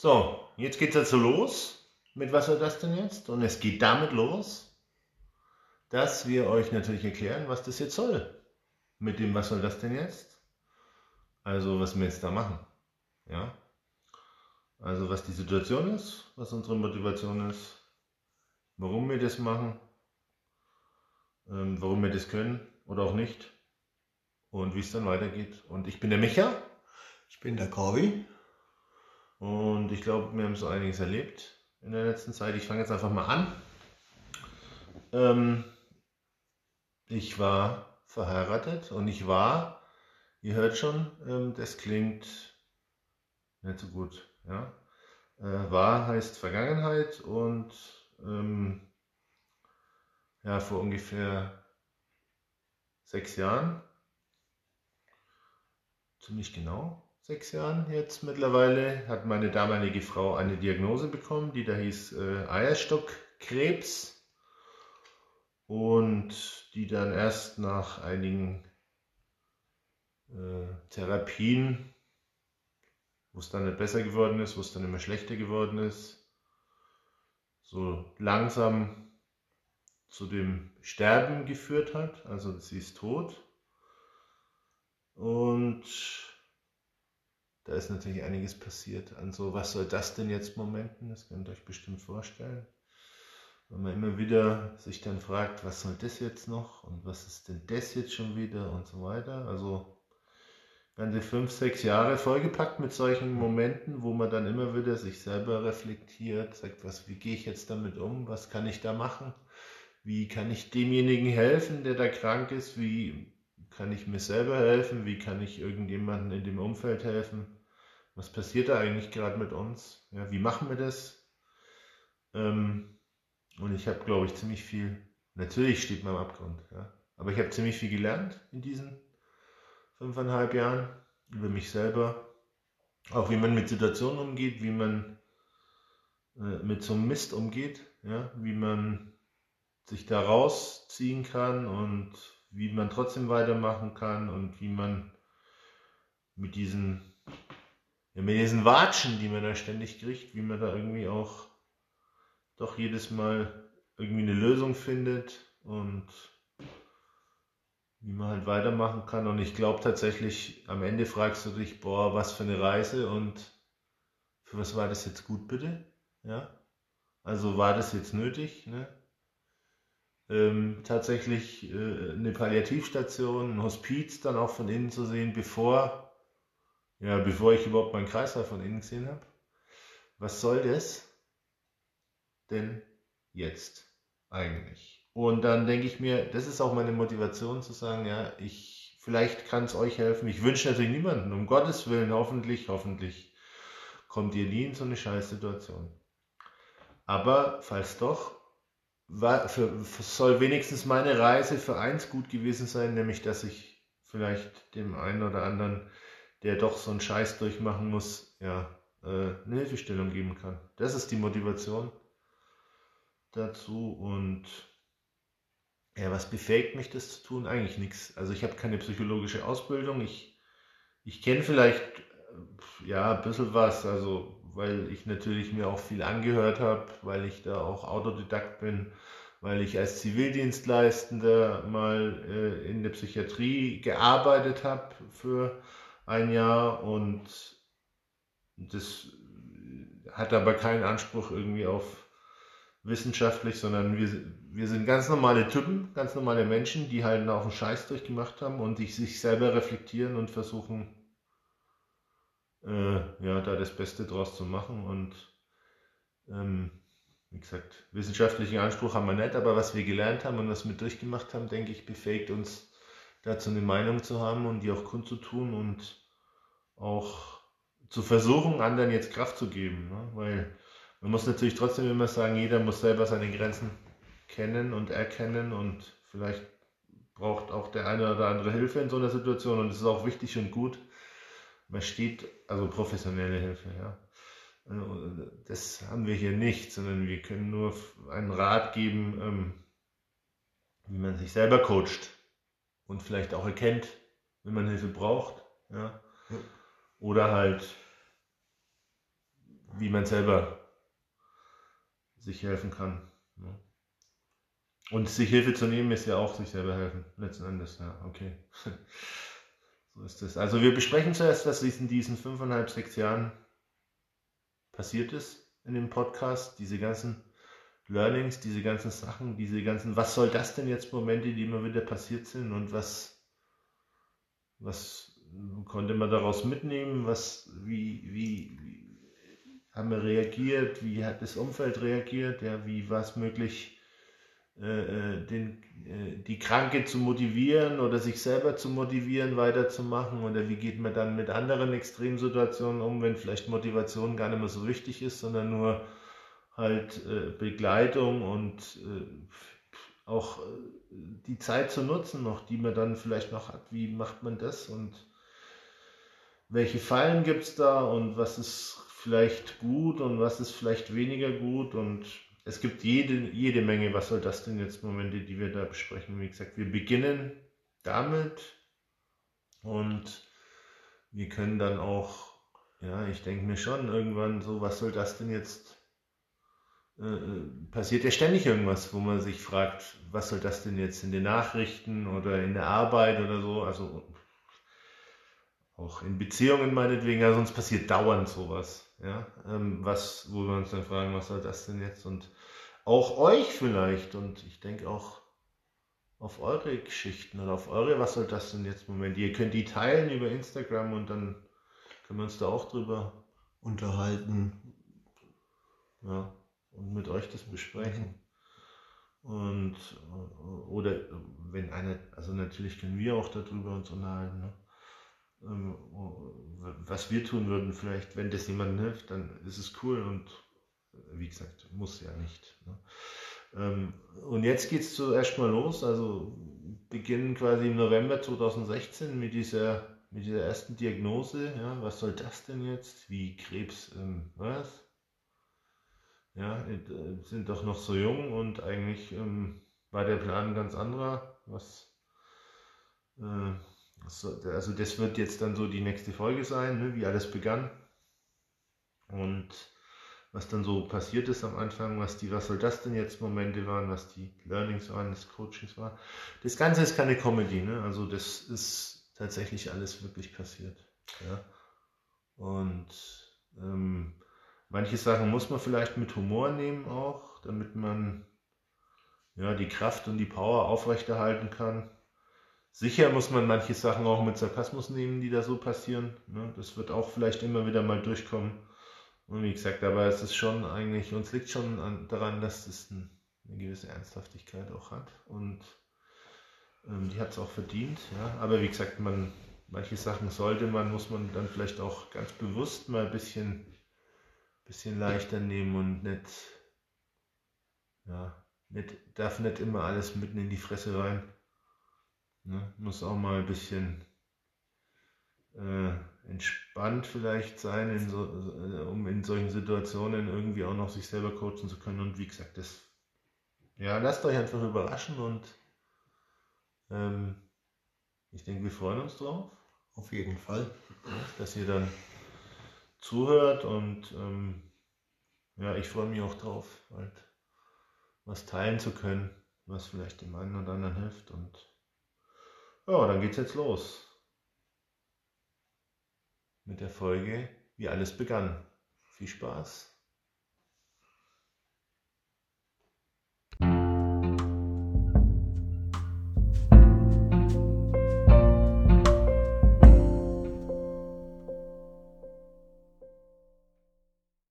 So, jetzt geht's also los. Mit was soll das denn jetzt? Und es geht damit los, dass wir euch natürlich erklären, was das jetzt soll. Mit dem, was soll das denn jetzt? Also, was wir jetzt da machen. Ja? Also, was die Situation ist, was unsere Motivation ist, warum wir das machen, ähm, warum wir das können oder auch nicht und wie es dann weitergeht. Und ich bin der Micha. Ich bin der Corby. Und ich glaube, wir haben so einiges erlebt in der letzten Zeit. Ich fange jetzt einfach mal an. Ähm, ich war verheiratet und ich war, ihr hört schon, ähm, das klingt nicht so gut. Ja? Äh, war heißt Vergangenheit und ähm, ja, vor ungefähr sechs Jahren ziemlich genau sechs Jahren jetzt mittlerweile, hat meine damalige Frau eine Diagnose bekommen, die da hieß äh, Eierstockkrebs und die dann erst nach einigen äh, Therapien, wo es dann nicht besser geworden ist, wo es dann immer schlechter geworden ist, so langsam zu dem Sterben geführt hat. Also sie ist tot. Und da ist natürlich einiges passiert an so, was soll das denn jetzt Momenten? Das könnt ihr euch bestimmt vorstellen. Wenn man immer wieder sich dann fragt, was soll das jetzt noch und was ist denn das jetzt schon wieder und so weiter. Also ganze fünf, sechs Jahre vollgepackt mit solchen Momenten, wo man dann immer wieder sich selber reflektiert, sagt, was, wie gehe ich jetzt damit um, was kann ich da machen, wie kann ich demjenigen helfen, der da krank ist, wie kann ich mir selber helfen? Wie kann ich irgendjemandem in dem Umfeld helfen? Was passiert da eigentlich gerade mit uns? Ja, wie machen wir das? Ähm, und ich habe, glaube ich, ziemlich viel, natürlich steht man am Abgrund, ja, aber ich habe ziemlich viel gelernt in diesen fünfeinhalb Jahren über mich selber. Auch wie man mit Situationen umgeht, wie man äh, mit so einem Mist umgeht, ja, wie man sich da rausziehen kann und wie man trotzdem weitermachen kann und wie man mit diesen, ja, mit diesen Watschen, die man da ständig kriegt, wie man da irgendwie auch doch jedes Mal irgendwie eine Lösung findet und wie man halt weitermachen kann. Und ich glaube tatsächlich, am Ende fragst du dich, boah, was für eine Reise und für was war das jetzt gut bitte? Ja? Also war das jetzt nötig? Ne? ähm, tatsächlich äh, eine Palliativstation, ein Hospiz dann auch von innen zu sehen, bevor, ja, bevor ich überhaupt meinen Kreislauf von innen gesehen habe. Was soll das denn jetzt eigentlich? Und dann denke ich mir, das ist auch meine Motivation zu sagen, ja, ich, vielleicht kann es euch helfen. Ich wünsche natürlich niemanden, um Gottes Willen, hoffentlich, hoffentlich kommt ihr nie in so eine Scheißsituation. Aber falls doch, war, für, soll wenigstens meine Reise für eins gut gewesen sein, nämlich dass ich vielleicht dem einen oder anderen, der doch so einen Scheiß durchmachen muss, ja, äh, eine Hilfestellung geben kann. Das ist die Motivation dazu und ja, was befähigt mich das zu tun? Eigentlich nichts. Also ich habe keine psychologische Ausbildung. Ich, ich kenne vielleicht ja ein bisschen was, also weil ich natürlich mir auch viel angehört habe, weil ich da auch Autodidakt bin, weil ich als Zivildienstleistender mal äh, in der Psychiatrie gearbeitet habe für ein Jahr und das hat aber keinen Anspruch irgendwie auf wissenschaftlich, sondern wir, wir sind ganz normale Typen, ganz normale Menschen, die halt auch einen Scheiß durchgemacht haben und die sich selber reflektieren und versuchen, äh, ja, da das Beste draus zu machen. Und ähm, wie gesagt, wissenschaftlichen Anspruch haben wir nicht, aber was wir gelernt haben und was wir durchgemacht haben, denke ich, befähigt uns dazu eine Meinung zu haben und die auch kundzutun und auch zu versuchen, anderen jetzt Kraft zu geben. Ne? Weil man muss natürlich trotzdem immer sagen, jeder muss selber seine Grenzen kennen und erkennen und vielleicht braucht auch der eine oder andere Hilfe in so einer Situation und es ist auch wichtig und gut, man steht, also professionelle Hilfe, ja. Also, das haben wir hier nicht, sondern wir können nur einen Rat geben, ähm, wie man sich selber coacht und vielleicht auch erkennt, wenn man Hilfe braucht, ja. Oder halt wie man selber sich helfen kann. Ne? Und sich Hilfe zu nehmen ist ja auch sich selber helfen, letzten Endes. Ja, okay. so ist es. Also wir besprechen zuerst, was in diesen fünfeinhalb, sechs Jahren passiert ist in dem Podcast, diese ganzen Learnings, diese ganzen Sachen, diese ganzen, was soll das denn jetzt Momente, die immer wieder passiert sind und was, was konnte man daraus mitnehmen, was, wie, wie, wie haben wir reagiert, wie hat das Umfeld reagiert, ja, wie war es möglich, äh, äh, den, äh, die Kranke zu motivieren oder sich selber zu motivieren, weiterzumachen? Oder wie geht man dann mit anderen Extremsituationen um, wenn vielleicht Motivation gar nicht mehr so wichtig ist, sondern nur halt Begleitung und auch die Zeit zu nutzen noch, die man dann vielleicht noch hat. Wie macht man das und welche Fallen gibt es da und was ist vielleicht gut und was ist vielleicht weniger gut und es gibt jede, jede Menge, was soll das denn jetzt Momente, die wir da besprechen. Wie gesagt, wir beginnen damit und wir können dann auch, ja, ich denke mir schon irgendwann so, was soll das denn jetzt äh, äh, passiert ja ständig irgendwas, wo man sich fragt, was soll das denn jetzt in den Nachrichten oder in der Arbeit oder so, also auch in Beziehungen meinetwegen, ja, sonst passiert dauernd sowas, ja, ähm, was, wo wir uns dann fragen, was soll das denn jetzt? Und auch euch vielleicht. Und ich denke auch auf eure Geschichten oder auf eure, was soll das denn jetzt Moment, ihr könnt die teilen über Instagram und dann können wir uns da auch drüber unterhalten, ja, und mit euch das besprechen. Und, oder wenn einer, also natürlich können wir auch darüber uns unterhalten, ne? Ähm, was wir tun würden, vielleicht, wenn das jemandem hilft, dann ist es cool und wie gesagt, muss ja nicht. Ne? Ähm, und jetzt geht es zuerst mal los, also beginnen quasi im November 2016 mit dieser, mit dieser ersten Diagnose. Ja, was soll das denn jetzt? Wie Krebs, ähm, was? Ja, sind doch noch so jung und eigentlich ähm, war der Plan ein ganz anderer. Was, äh, also das wird jetzt dann so die nächste Folge sein, ne, wie alles begann. Und was dann so passiert ist am Anfang, was die, was soll das denn jetzt Momente waren, was die Learnings waren, das Coachings war. Das Ganze ist keine Comedy, ne? Also das ist tatsächlich alles wirklich passiert. Ja? Und ähm, manche Sachen muss man vielleicht mit Humor nehmen auch, damit man ja, die Kraft und die Power aufrechterhalten kann. Sicher muss man manche Sachen auch mit Sarkasmus nehmen, die da so passieren. Ne? Das wird auch vielleicht immer wieder mal durchkommen. Und wie gesagt, aber es ist schon eigentlich, uns liegt schon an, daran, dass es ein, eine gewisse Ernsthaftigkeit auch hat. Und ähm, die hat es auch verdient. Ja? Aber wie gesagt, man, manche Sachen sollte man, muss man dann vielleicht auch ganz bewusst mal ein bisschen, bisschen leichter nehmen und nicht, ja, nicht, darf nicht immer alles mitten in die Fresse rein. Ne? Muss auch mal ein bisschen äh, entspannt vielleicht sein, in so, äh, um in solchen Situationen irgendwie auch noch sich selber coachen zu können. Und wie gesagt, das, ja, lasst euch einfach überraschen und ähm, ich denke, wir freuen uns drauf. Auf jeden Fall. Dass ihr dann zuhört und ähm, ja, ich freue mich auch drauf, halt was teilen zu können, was vielleicht dem einen oder anderen hilft. Und ja, dann geht's jetzt los mit der Folge, wie alles begann. Viel Spaß!